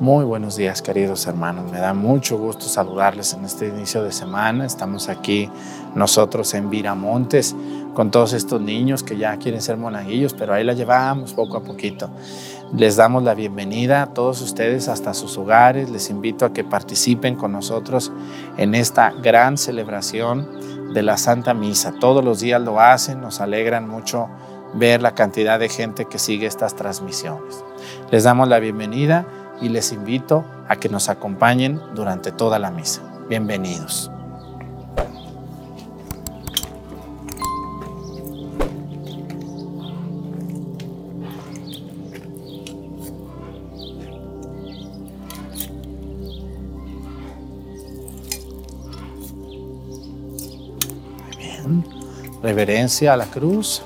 Muy buenos días, queridos hermanos. Me da mucho gusto saludarles en este inicio de semana. Estamos aquí nosotros en Viramontes con todos estos niños que ya quieren ser monaguillos, pero ahí la llevamos poco a poquito. Les damos la bienvenida a todos ustedes hasta sus hogares. Les invito a que participen con nosotros en esta gran celebración de la Santa Misa. Todos los días lo hacen, nos alegran mucho ver la cantidad de gente que sigue estas transmisiones. Les damos la bienvenida y les invito a que nos acompañen durante toda la misa. Bienvenidos. Reverencia a la cruz.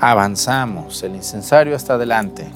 Avanzamos. El incensario hasta adelante.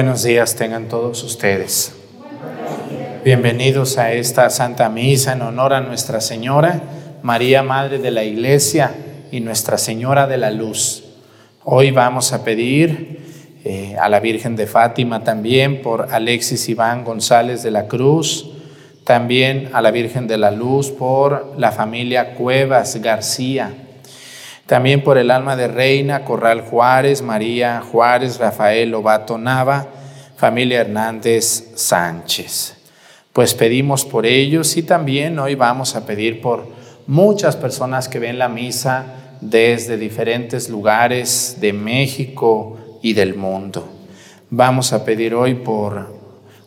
Buenos días tengan todos ustedes. Bienvenidos a esta Santa Misa en honor a Nuestra Señora, María Madre de la Iglesia y Nuestra Señora de la Luz. Hoy vamos a pedir eh, a la Virgen de Fátima también por Alexis Iván González de la Cruz, también a la Virgen de la Luz por la familia Cuevas García también por el alma de Reina, Corral Juárez, María Juárez, Rafael Lobato Nava, familia Hernández Sánchez. Pues pedimos por ellos y también hoy vamos a pedir por muchas personas que ven la misa desde diferentes lugares de México y del mundo. Vamos a pedir hoy por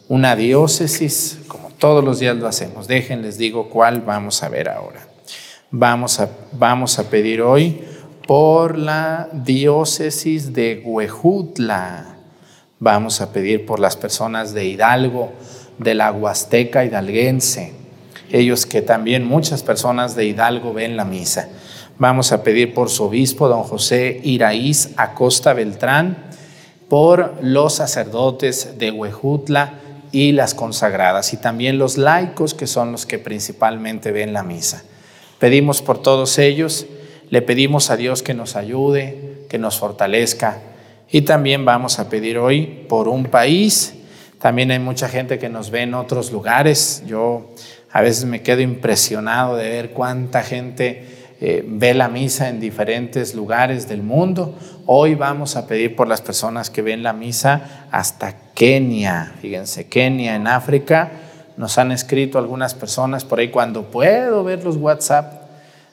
una diócesis, como todos los días lo hacemos. Déjenles digo cuál vamos a ver ahora. Vamos a, vamos a pedir hoy por la diócesis de Huejutla. Vamos a pedir por las personas de Hidalgo, de la Huasteca hidalguense. Ellos que también muchas personas de Hidalgo ven la misa. Vamos a pedir por su obispo, don José Iraíz Acosta Beltrán, por los sacerdotes de Huejutla y las consagradas, y también los laicos, que son los que principalmente ven la misa. Pedimos por todos ellos, le pedimos a Dios que nos ayude, que nos fortalezca, y también vamos a pedir hoy por un país. También hay mucha gente que nos ve en otros lugares. Yo a veces me quedo impresionado de ver cuánta gente eh, ve la misa en diferentes lugares del mundo. Hoy vamos a pedir por las personas que ven la misa hasta Kenia. Fíjense, Kenia en África. Nos han escrito algunas personas por ahí cuando puedo ver los WhatsApp.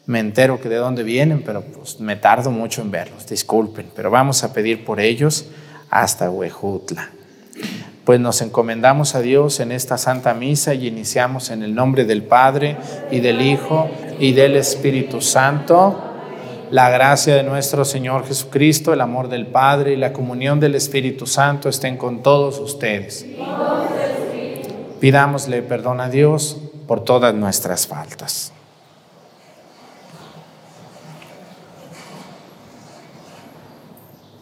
Me entero que de dónde vienen, pero pues me tardo mucho en verlos. Disculpen, pero vamos a pedir por ellos hasta Huejutla pues nos encomendamos a Dios en esta Santa Misa y iniciamos en el nombre del Padre y del Hijo y del Espíritu Santo. La gracia de nuestro Señor Jesucristo, el amor del Padre y la comunión del Espíritu Santo estén con todos ustedes. Pidámosle perdón a Dios por todas nuestras faltas.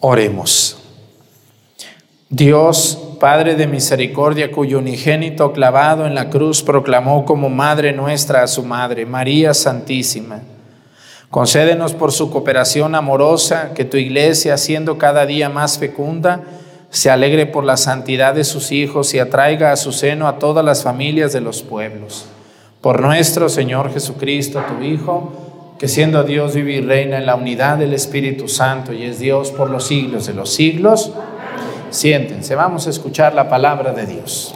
Oremos. Dios, Padre de misericordia, cuyo unigénito clavado en la cruz proclamó como Madre nuestra a su Madre, María Santísima. Concédenos por su cooperación amorosa que tu iglesia, siendo cada día más fecunda, se alegre por la santidad de sus hijos y atraiga a su seno a todas las familias de los pueblos. Por nuestro Señor Jesucristo, tu Hijo, que siendo Dios vive y reina en la unidad del Espíritu Santo y es Dios por los siglos de los siglos. Siéntense, vamos a escuchar la palabra de Dios.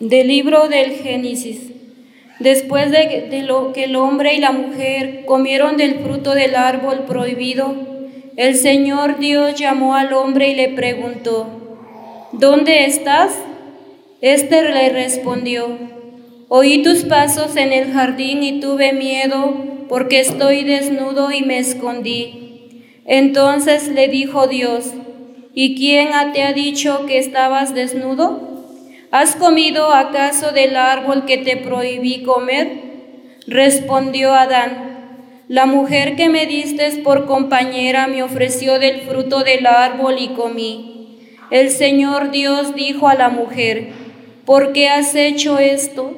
Del libro del Génesis. Después de, lo que el hombre y la mujer comieron del fruto del árbol prohibido, el Señor Dios llamó al hombre y le preguntó, ¿Dónde estás? Este le respondió, Oí tus pasos en el jardín y tuve miedo porque estoy desnudo y me escondí. Entonces le dijo Dios, ¿y quién te ha dicho que estabas desnudo? ¿Has comido acaso del árbol que te prohibí comer? Respondió Adán, la mujer que me diste por compañera me ofreció del fruto del árbol y comí. El Señor Dios dijo a la mujer, ¿por qué has hecho esto?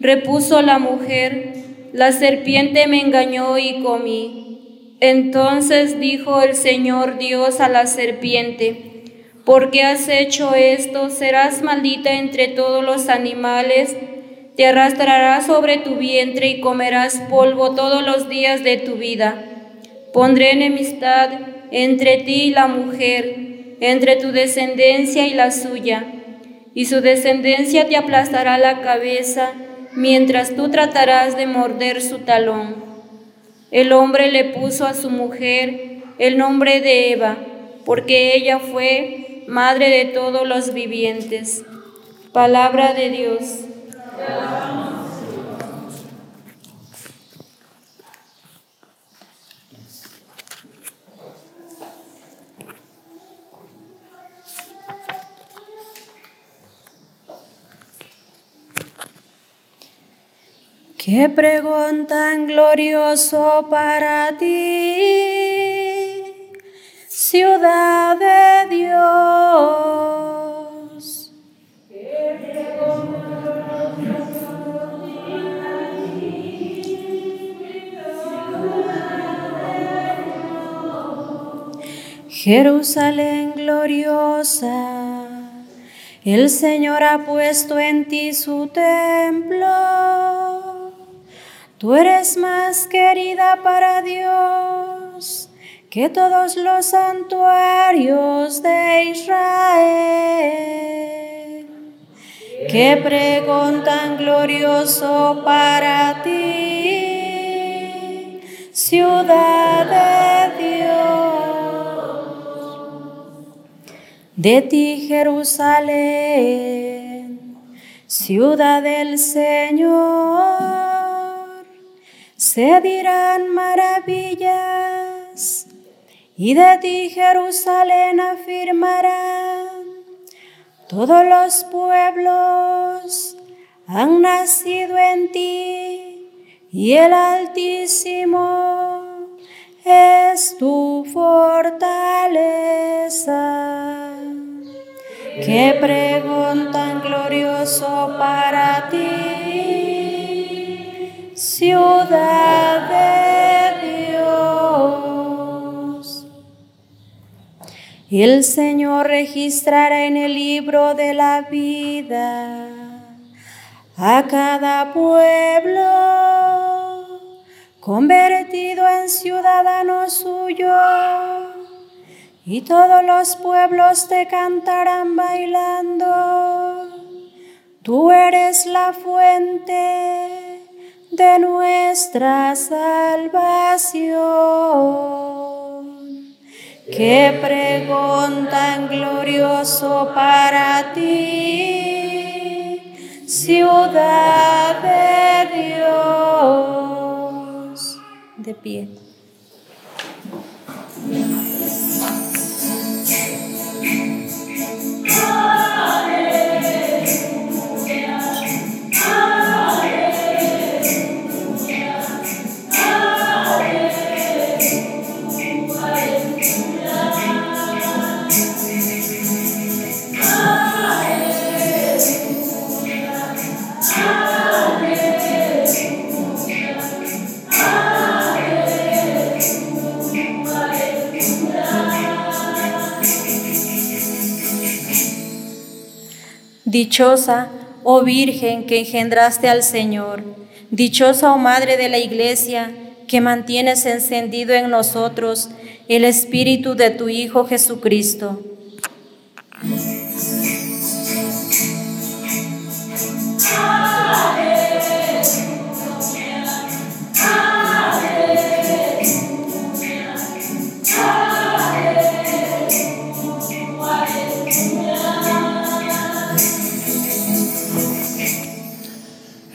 Repuso la mujer, la serpiente me engañó y comí. Entonces dijo el Señor Dios a la serpiente, porque has hecho esto, serás maldita entre todos los animales te arrastrará sobre tu vientre y comerás polvo todos los días de tu vida. Pondré enemistad entre ti y la mujer, entre tu descendencia y la suya, y su descendencia te aplastará la cabeza, mientras tú tratarás de morder su talón. El hombre le puso a su mujer el nombre de Eva, porque ella fue madre de todos los vivientes. Palabra de Dios. Qué pregón tan glorioso para ti, ciudad de Dios. Jerusalén gloriosa, el Señor ha puesto en ti su templo. Tú eres más querida para Dios que todos los santuarios de Israel. Qué pregón tan glorioso para ti, ciudad de Dios. De ti, Jerusalén, ciudad del Señor se dirán maravillas y de ti Jerusalén afirmarán. Todos los pueblos han nacido en ti y el Altísimo es tu fortaleza. Qué pregón tan glorioso para ti ciudad de El Señor registrará en el libro de la vida a cada pueblo convertido en ciudadano suyo, y todos los pueblos te cantarán bailando. Tú eres la fuente de nuestra salvación. Qué pregón tan glorioso para ti, ciudad de Dios. De pie. Dichosa, oh Virgen, que engendraste al Señor. Dichosa, oh Madre de la Iglesia, que mantienes encendido en nosotros el Espíritu de tu Hijo Jesucristo.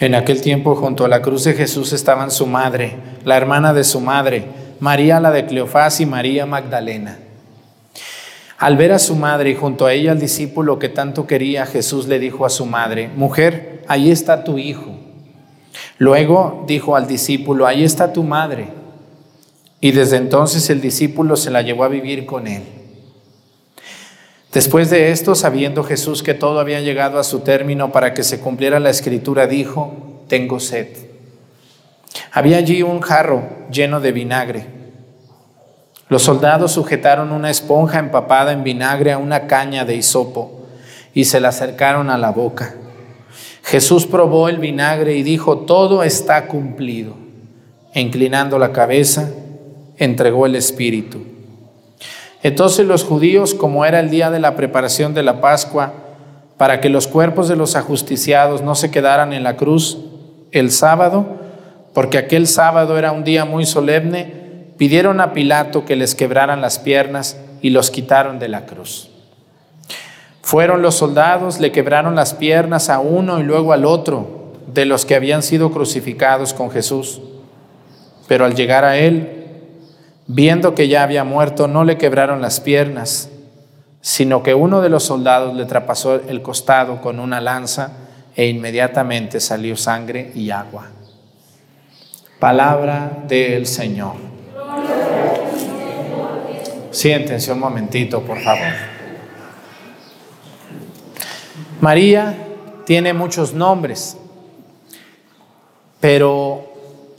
En aquel tiempo junto a la cruz de Jesús estaban su madre, la hermana de su madre, María la de Cleofás y María Magdalena. Al ver a su madre y junto a ella al discípulo que tanto quería, Jesús le dijo a su madre, mujer, ahí está tu hijo. Luego dijo al discípulo, ahí está tu madre. Y desde entonces el discípulo se la llevó a vivir con él. Después de esto, sabiendo Jesús que todo había llegado a su término para que se cumpliera la escritura, dijo, tengo sed. Había allí un jarro lleno de vinagre. Los soldados sujetaron una esponja empapada en vinagre a una caña de hisopo y se la acercaron a la boca. Jesús probó el vinagre y dijo, todo está cumplido. E inclinando la cabeza, entregó el Espíritu. Entonces los judíos, como era el día de la preparación de la Pascua, para que los cuerpos de los ajusticiados no se quedaran en la cruz el sábado, porque aquel sábado era un día muy solemne, pidieron a Pilato que les quebraran las piernas y los quitaron de la cruz. Fueron los soldados, le quebraron las piernas a uno y luego al otro de los que habían sido crucificados con Jesús. Pero al llegar a él, viendo que ya había muerto, no le quebraron las piernas, sino que uno de los soldados le trapasó el costado con una lanza e inmediatamente salió sangre y agua. Palabra del Señor. Siéntense un momentito, por favor. María tiene muchos nombres, pero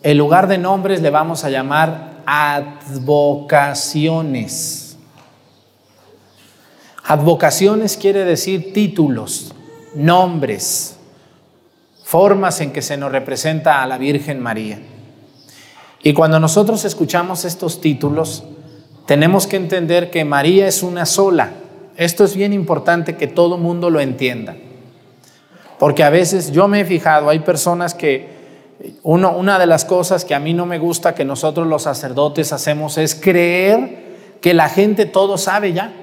en lugar de nombres le vamos a llamar advocaciones. Advocaciones quiere decir títulos, nombres, formas en que se nos representa a la Virgen María. Y cuando nosotros escuchamos estos títulos, tenemos que entender que María es una sola esto es bien importante que todo mundo lo entienda. Porque a veces yo me he fijado, hay personas que una de las cosas que a mí no me gusta que nosotros los sacerdotes hacemos es creer que la gente todo sabe ya.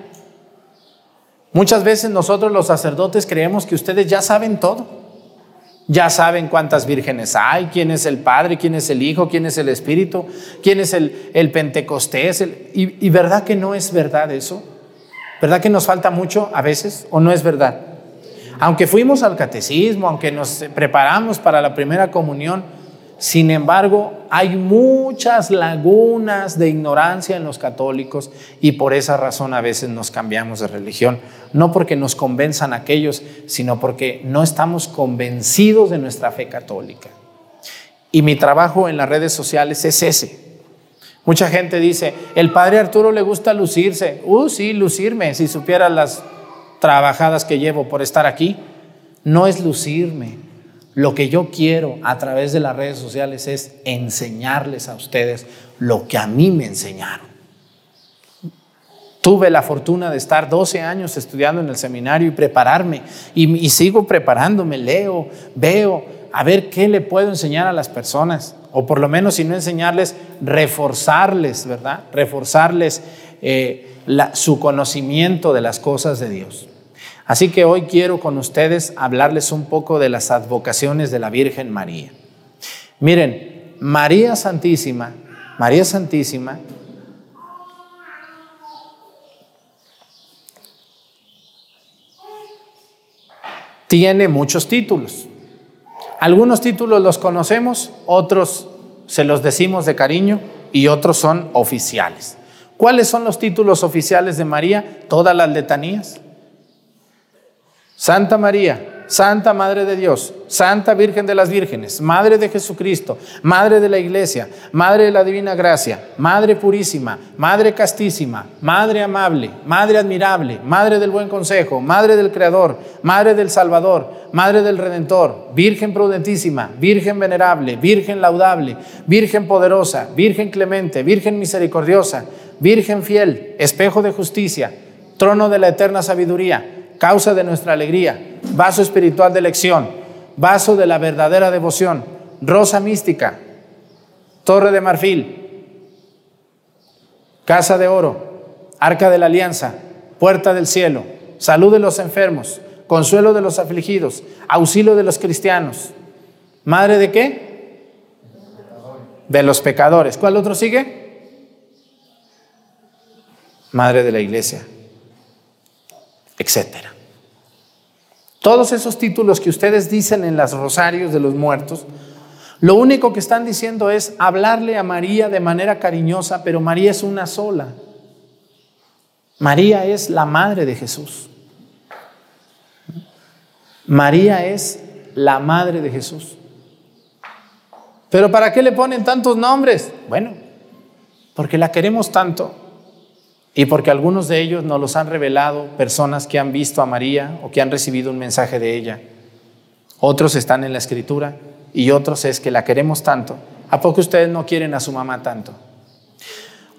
Muchas veces nosotros los sacerdotes creemos que ustedes ya saben todo. Ya saben cuántas vírgenes hay, quién es el Padre, quién es el Hijo, quién es el Espíritu, quién es el, el Pentecostés. y verdad que no es verdad eso. ¿Verdad que nos falta mucho a veces o no es verdad? Aunque fuimos al catecismo, aunque nos preparamos para la primera comunión, sin embargo, hay muchas lagunas de ignorancia en los católicos y por esa razón a veces nos cambiamos de religión. No porque nos convenzan aquellos, sino porque no estamos convencidos de nuestra fe católica. Y mi trabajo en las redes sociales es ese, Mucha gente dice, el padre Arturo le gusta lucirse. Uh, sí, lucirme, si supiera las trabajadas que llevo por estar aquí. No es lucirme. Lo que yo quiero a través de las redes sociales es enseñarles a ustedes lo que a mí me enseñaron. Tuve la fortuna de estar 12 años estudiando en el seminario y prepararme. Y, y sigo preparándome, leo, veo, a ver qué le puedo enseñar a las personas o por lo menos si no enseñarles, reforzarles, ¿verdad? Reforzarles eh, su conocimiento de las cosas de Dios. Así que hoy quiero con ustedes hablarles un poco de las advocaciones de la Virgen María. Miren, María Santísima, María Santísima, tiene muchos títulos. Algunos títulos los conocemos, otros se los decimos de cariño y otros son oficiales. ¿Cuáles son los títulos oficiales de María? Todas las letanías. Santa María, Santa Madre de Dios, Santa Virgen de las Vírgenes, Madre de Jesucristo, Madre de la Iglesia, Madre de la Divina Gracia, Madre Purísima, Madre Castísima, Madre Amable, Madre Admirable, Madre del Buen Consejo, Madre del Creador, Madre del Salvador, Madre del Redentor, Virgen Prudentísima, Virgen Venerable, Virgen Laudable, Virgen Poderosa, Virgen Clemente, Virgen Misericordiosa, Virgen Fiel, Espejo de Justicia, Trono de la Eterna Sabiduría, causa de nuestra alegría, vaso espiritual de elección, vaso de la verdadera devoción, rosa mística, torre de marfil, casa de oro, arca de la alianza, puerta del cielo, salud de los enfermos, consuelo de los afligidos, auxilio de los cristianos. ¿Madre de qué? De los pecadores. ¿Cuál otro sigue? Madre de la iglesia etcétera. Todos esos títulos que ustedes dicen en los rosarios de los muertos, Lo único que están diciendo es hablarle a María de manera cariñosa, pero María es una sola. María es la madre de Jesús. María es la madre de Jesús. Pero ¿para qué le ponen tantos nombres? Bueno, porque la queremos tanto y porque algunos de ellos nos los han revelado personas que han visto a María o que han recibido un mensaje de ella. Otros están en la escritura y otros es que la queremos tanto. ¿A poco ustedes no quieren a su mamá tanto?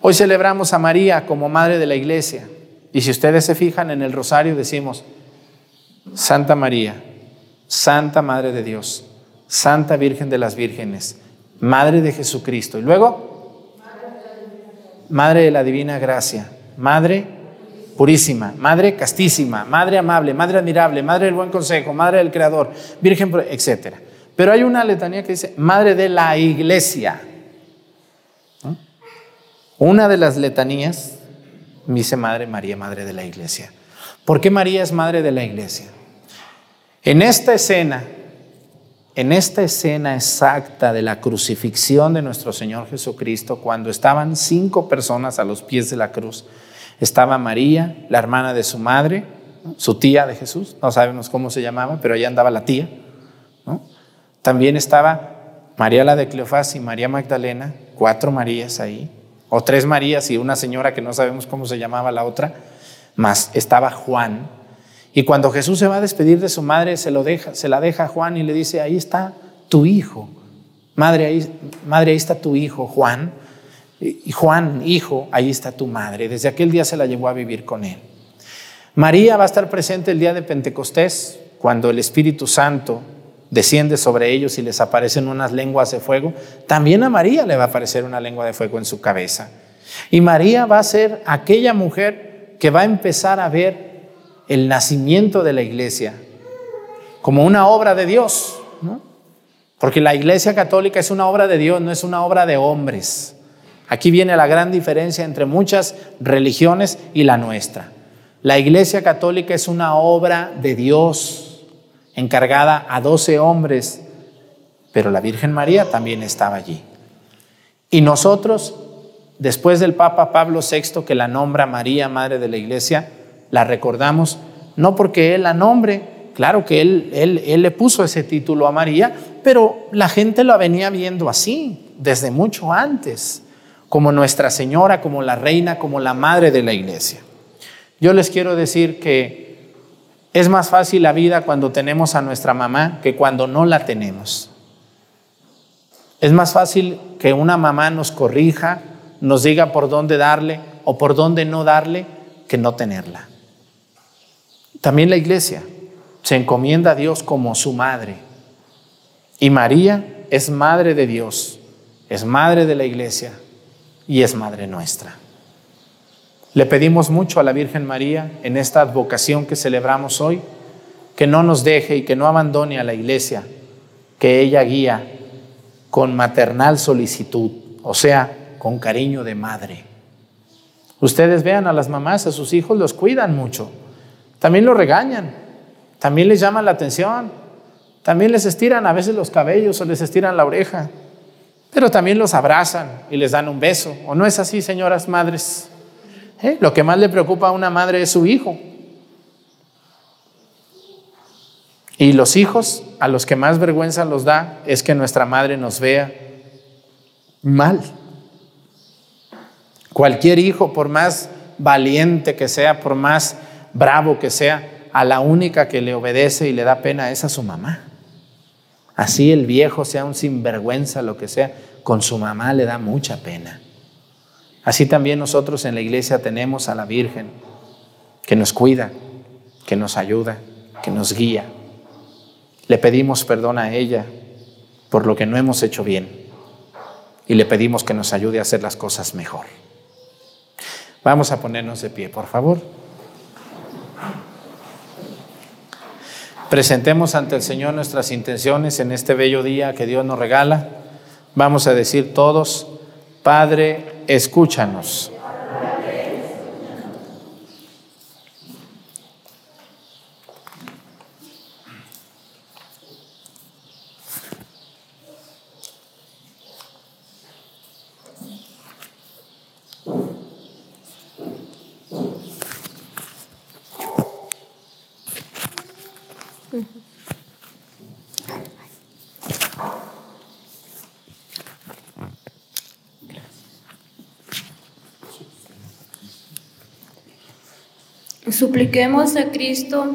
Hoy celebramos a María como madre de la iglesia. Y si ustedes se fijan en el rosario decimos, Santa María, Santa Madre de Dios, Santa Virgen de las Vírgenes, Madre de Jesucristo. Y luego, Madre de la Divina Gracia, Madre purísima, Madre castísima, Madre amable, Madre admirable, Madre del buen consejo, Madre del Creador, Virgen, etc. Pero hay una letanía que dice Madre de la Iglesia. Una de las letanías dice Madre María, Madre de la Iglesia. ¿Por qué María es Madre de la Iglesia? En esta escena, en esta escena exacta de la crucifixión de nuestro Señor Jesucristo, cuando estaban cinco personas a los pies de la cruz, estaba María, la hermana de su madre, su tía de Jesús, no sabemos cómo se llamaba, pero allá andaba la tía. También estaba María la de Cleofás y María Magdalena, cuatro Marías ahí, o tres Marías y una señora que no sabemos cómo se llamaba la otra, más estaba Juan, y cuando Jesús se va a despedir de su madre, se, lo deja, se la deja a Juan y le dice, ahí está tu hijo. Madre ahí, madre, ahí está tu hijo, Juan. Y Juan, hijo, ahí está tu madre. Desde aquel día se la llevó a vivir con él. María va a estar presente el día de Pentecostés, cuando el Espíritu Santo desciende sobre ellos y les aparecen unas lenguas de fuego. También a María le va a aparecer una lengua de fuego en su cabeza. Y María va a ser aquella mujer que va a empezar a ver el nacimiento de la iglesia como una obra de Dios, porque la iglesia católica es una obra de Dios, no es una obra de hombres. Aquí viene la gran diferencia entre muchas religiones y la nuestra. La iglesia católica es una obra de Dios, encargada a doce hombres, pero la Virgen María también estaba allí. Y nosotros, después del Papa Pablo VI, que la nombra María, Madre de la Iglesia, la recordamos no porque Él la nombre, claro que él, él, él le puso ese título a María, pero la gente la venía viendo así desde mucho antes, como Nuestra Señora, como la Reina, como la Madre de la Iglesia. Yo les quiero decir que es más fácil la vida cuando tenemos a nuestra mamá que cuando no la tenemos. Es más fácil que una mamá nos corrija, nos diga por dónde darle o por dónde no darle, que no tenerla. También la iglesia se encomienda a Dios como su madre. Y María es madre de Dios, es madre de la iglesia y es madre nuestra. Le pedimos mucho a la Virgen María en esta advocación que celebramos hoy, que no nos deje y que no abandone a la iglesia, que ella guía con maternal solicitud, o sea, con cariño de madre. Ustedes vean a las mamás, a sus hijos los cuidan mucho también lo regañan, también les llaman la atención, también les estiran a veces los cabellos o les estiran la oreja, pero también los abrazan y les dan un beso. ¿O no es así, señoras madres? ¿Eh? Lo que más le preocupa a una madre es su hijo. Y los hijos a los que más vergüenza los da es que nuestra madre nos vea mal. Cualquier hijo, por más valiente que sea, por más bravo que sea, a la única que le obedece y le da pena es a su mamá. Así el viejo sea un sinvergüenza, lo que sea, con su mamá le da mucha pena. Así también nosotros en la iglesia tenemos a la Virgen que nos cuida, que nos ayuda, que nos guía. Le pedimos perdón a ella por lo que no hemos hecho bien y le pedimos que nos ayude a hacer las cosas mejor. Vamos a ponernos de pie, por favor. Presentemos ante el Señor nuestras intenciones en este bello día que Dios nos regala. Vamos a decir todos, Padre, escúchanos. Supliquemos a Cristo,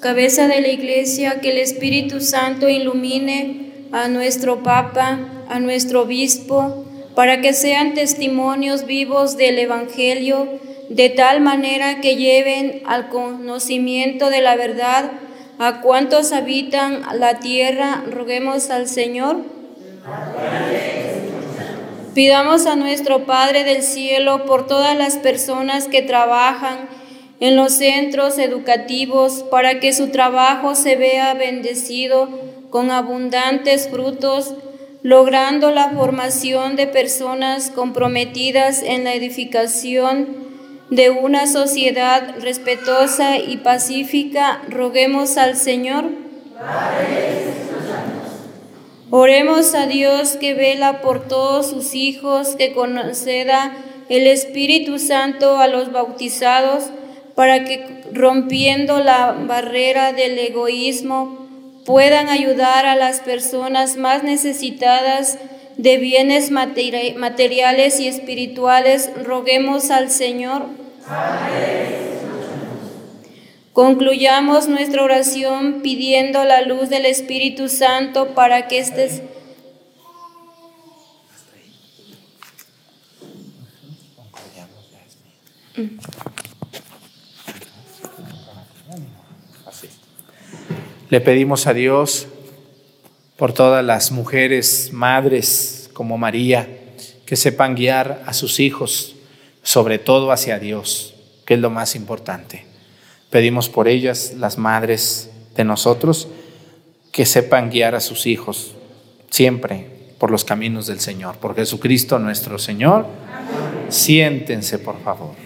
cabeza de la Iglesia, que el Espíritu Santo ilumine a nuestro Papa, a nuestro Obispo, para que sean testimonios vivos del Evangelio, de tal manera que lleven al conocimiento de la verdad a cuantos habitan la tierra. Roguemos al Señor. Pidamos a nuestro Padre del Cielo por todas las personas que trabajan en los centros educativos para que su trabajo se vea bendecido con abundantes frutos, logrando la formación de personas comprometidas en la edificación de una sociedad respetuosa y pacífica. Roguemos al Señor. Oremos a Dios que vela por todos sus hijos, que conceda el Espíritu Santo a los bautizados, para que rompiendo la barrera del egoísmo puedan ayudar a las personas más necesitadas de bienes materiales y espirituales, roguemos al Señor. Concluyamos nuestra oración pidiendo la luz del Espíritu Santo para que estés Le pedimos a Dios por todas las mujeres, madres como María, que sepan guiar a sus hijos, sobre todo hacia Dios, que es lo más importante. Pedimos por ellas, las madres de nosotros, que sepan guiar a sus hijos siempre por los caminos del Señor, por Jesucristo nuestro Señor. Siéntense, por favor.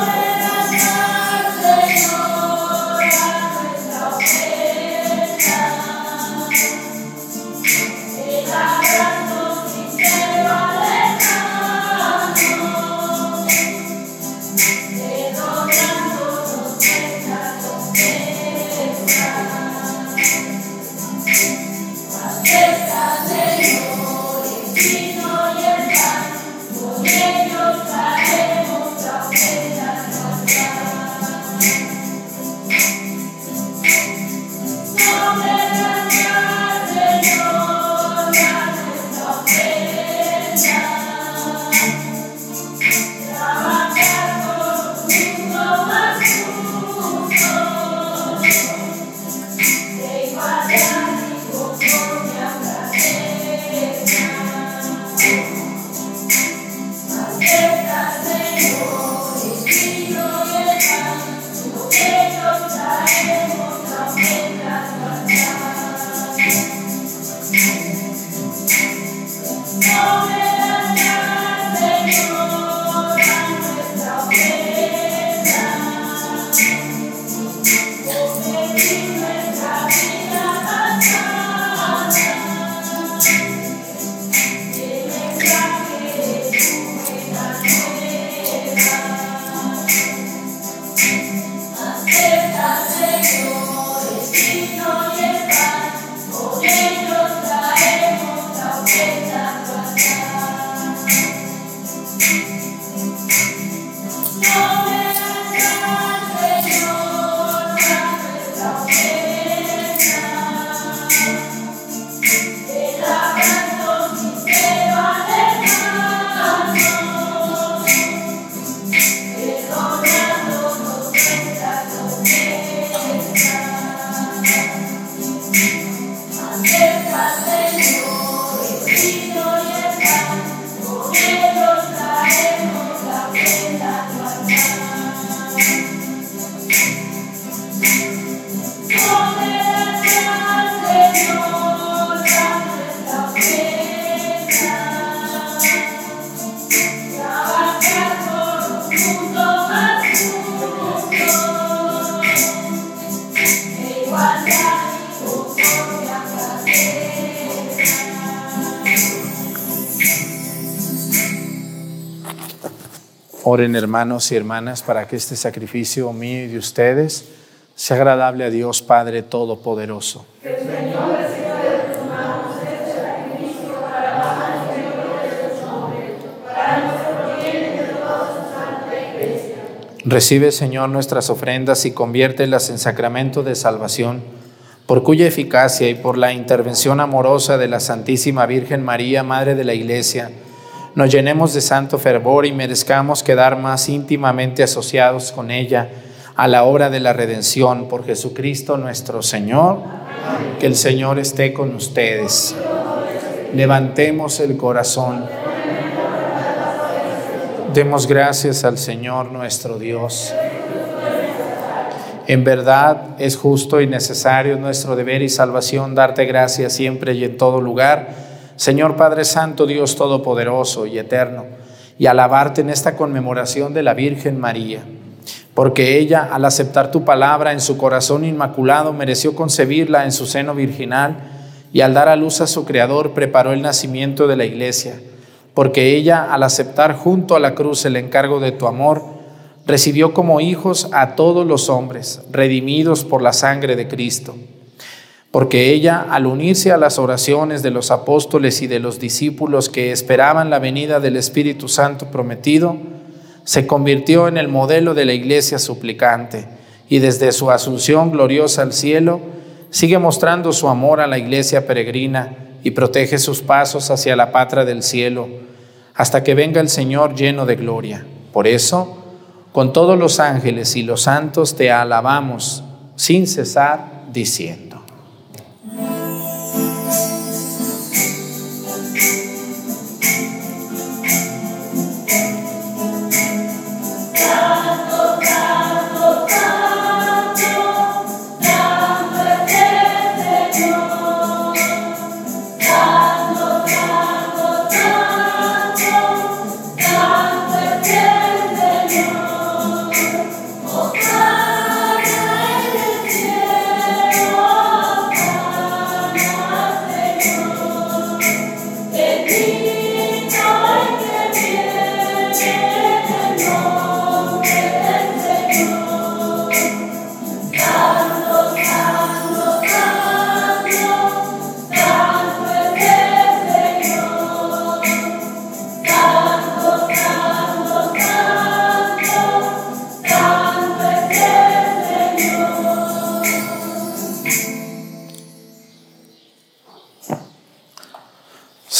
Hermanos y hermanas para que este sacrificio mío y de ustedes sea agradable a Dios Padre Todopoderoso. Recibe, Señor, nuestras ofrendas y conviértelas en sacramento de salvación, por cuya eficacia y por la intervención amorosa de la Santísima Virgen María, Madre de la Iglesia, nos llenemos de santo fervor y merezcamos quedar más íntimamente asociados con ella a la obra de la redención por Jesucristo nuestro Señor. Que el Señor esté con ustedes. Levantemos el corazón. Demos gracias al Señor nuestro Dios. En verdad es justo y necesario nuestro deber y salvación darte gracias siempre y en todo lugar, Señor Padre Santo, Dios Todopoderoso y Eterno, y alabarte en esta conmemoración de la Virgen María, porque ella, al aceptar tu palabra en su corazón inmaculado, mereció concebirla en su seno virginal, y al dar a luz a su Creador, preparó el nacimiento de la Iglesia porque ella, al aceptar junto a la cruz el encargo de tu amor, recibió como hijos a todos los hombres, redimidos por la sangre de Cristo. Porque ella, al unirse a las oraciones de los apóstoles y de los discípulos que esperaban la venida del Espíritu Santo prometido, se convirtió en el modelo de la iglesia suplicante y desde su asunción gloriosa al cielo, sigue mostrando su amor a la iglesia peregrina y protege sus pasos hacia la patria del cielo, hasta que venga el Señor lleno de gloria. Por eso, con todos los ángeles y los santos te alabamos sin cesar diciendo.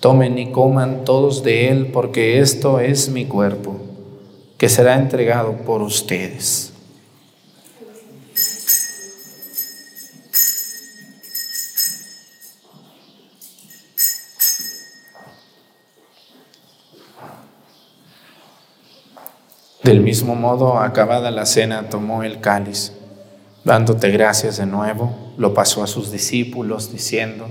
Tomen y coman todos de él, porque esto es mi cuerpo, que será entregado por ustedes. Del mismo modo, acabada la cena, tomó el cáliz, dándote gracias de nuevo, lo pasó a sus discípulos, diciendo,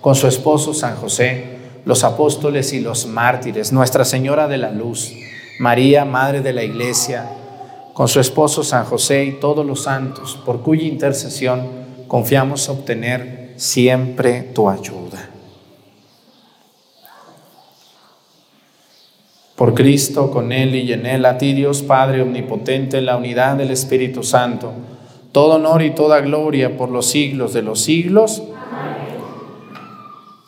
con su esposo San José, los apóstoles y los mártires, Nuestra Señora de la Luz, María, Madre de la Iglesia, con su esposo San José y todos los santos, por cuya intercesión confiamos obtener siempre tu ayuda. Por Cristo, con Él y en Él, a ti Dios Padre Omnipotente, en la unidad del Espíritu Santo, todo honor y toda gloria por los siglos de los siglos.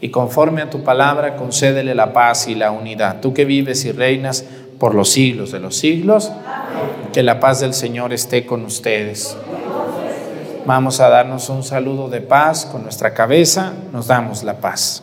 y conforme a tu palabra concédele la paz y la unidad. Tú que vives y reinas por los siglos de los siglos, que la paz del Señor esté con ustedes. Vamos a darnos un saludo de paz con nuestra cabeza, nos damos la paz.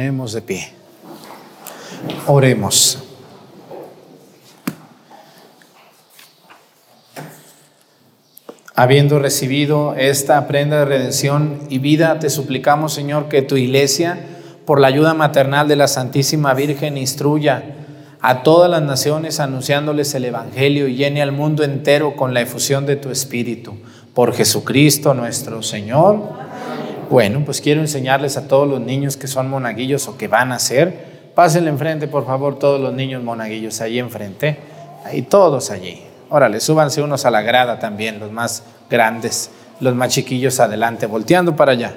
De pie. Oremos. Habiendo recibido esta prenda de redención y vida, te suplicamos, Señor, que tu iglesia, por la ayuda maternal de la Santísima Virgen, instruya a todas las naciones anunciándoles el Evangelio y llene al mundo entero con la efusión de tu Espíritu. Por Jesucristo nuestro Señor. Bueno, pues quiero enseñarles a todos los niños que son monaguillos o que van a ser. Pásenle enfrente, por favor, todos los niños monaguillos ahí enfrente. Ahí todos allí. Órale, súbanse unos a la grada también, los más grandes, los más chiquillos adelante, volteando para allá.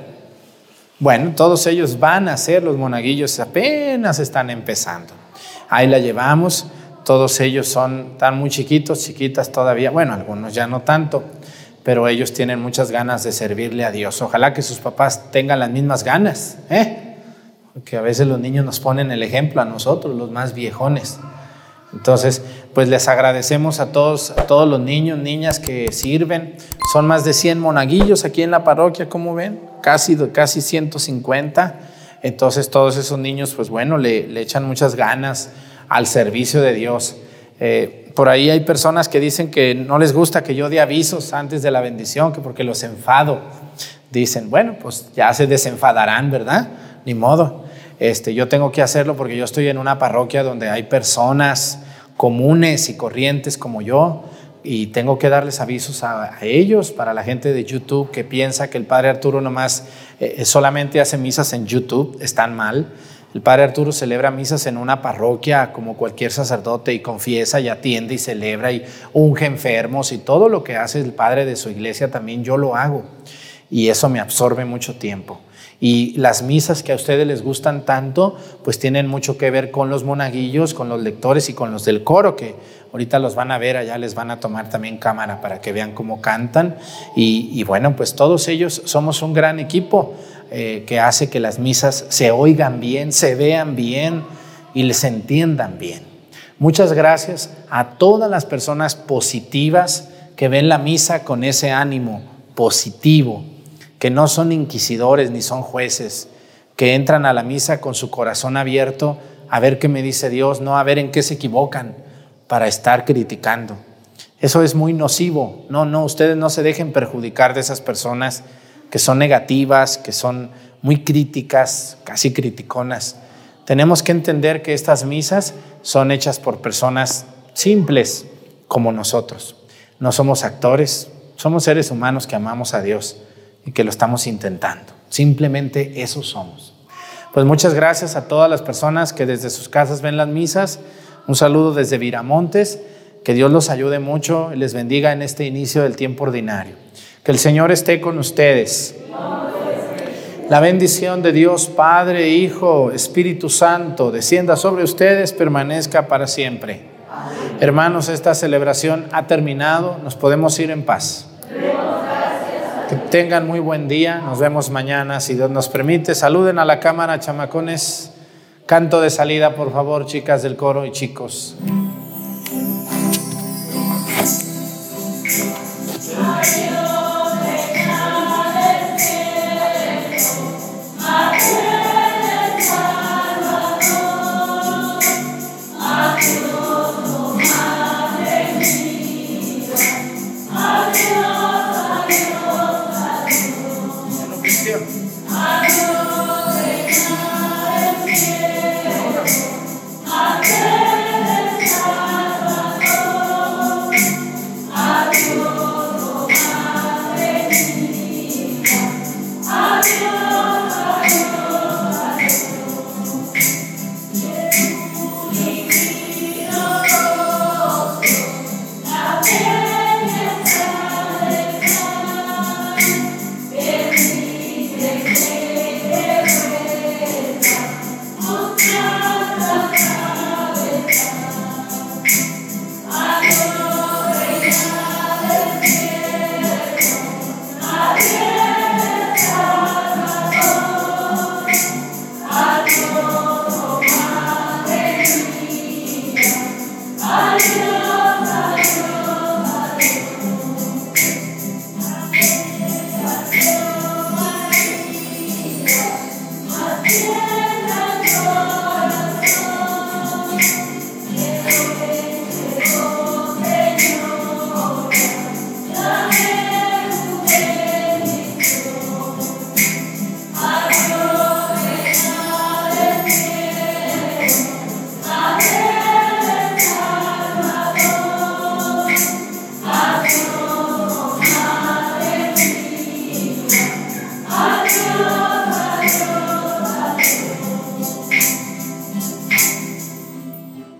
Bueno, todos ellos van a ser los monaguillos, apenas están empezando. Ahí la llevamos, todos ellos son tan muy chiquitos, chiquitas todavía, bueno, algunos ya no tanto, pero ellos tienen muchas ganas de servirle a Dios. Ojalá que sus papás tengan las mismas ganas, ¿eh? Porque a veces los niños nos ponen el ejemplo a nosotros, los más viejones. Entonces, pues les agradecemos a todos, a todos los niños, niñas que sirven. Son más de 100 monaguillos aquí en la parroquia, como ven, casi, casi 150. Entonces, todos esos niños, pues bueno, le, le echan muchas ganas al servicio de Dios. Eh, por ahí hay personas que dicen que no les gusta que yo dé avisos antes de la bendición, que porque los enfado. Dicen, bueno, pues ya se desenfadarán, ¿verdad? Ni modo. Este, yo tengo que hacerlo porque yo estoy en una parroquia donde hay personas comunes y corrientes como yo y tengo que darles avisos a, ellos para la gente de YouTube que piensa que el Padre Arturo nomás eh, solamente hace misas en YouTube, están mal. El Padre Arturo celebra misas en una parroquia como cualquier sacerdote y confiesa y atiende y celebra y unge enfermos y todo lo que hace el Padre de su iglesia también yo lo hago y eso me absorbe mucho tiempo. Y las misas que a ustedes les gustan tanto, pues tienen mucho que ver con los monaguillos, con los lectores y con los del coro, que ahorita los van a ver, allá les van a tomar también cámara para que vean cómo cantan. Y, bueno, pues todos ellos somos un gran equipo eh, que hace que las misas se oigan bien, se vean bien y les entiendan bien. Muchas gracias a todas las personas positivas que ven la misa con ese ánimo positivo, que no son inquisidores ni son jueces, que entran a la misa con su corazón abierto a ver qué me dice Dios, no a ver en qué se equivocan para estar criticando. Eso es muy nocivo. No, no, ustedes no se dejen perjudicar de esas personas que son negativas, que son muy críticas, casi criticonas. Tenemos que entender que estas misas son hechas por personas simples como nosotros. No somos actores, somos seres humanos que amamos a Dios y que lo estamos intentando. Simplemente eso somos. Pues muchas gracias a todas las personas que desde sus casas ven las misas. Un saludo desde Viramontes. Que Dios los ayude mucho y les bendiga en este inicio del tiempo ordinario. Que el Señor esté con ustedes. La bendición de Dios Padre, Hijo, Espíritu Santo, descienda sobre ustedes, permanezca para siempre. Hermanos, esta celebración ha terminado, nos podemos ir en paz. Que tengan muy buen día, nos vemos mañana, si Dios nos permite. Saluden a la cámara, chamacones. Canto de salida, por favor, chicas del coro y chicos.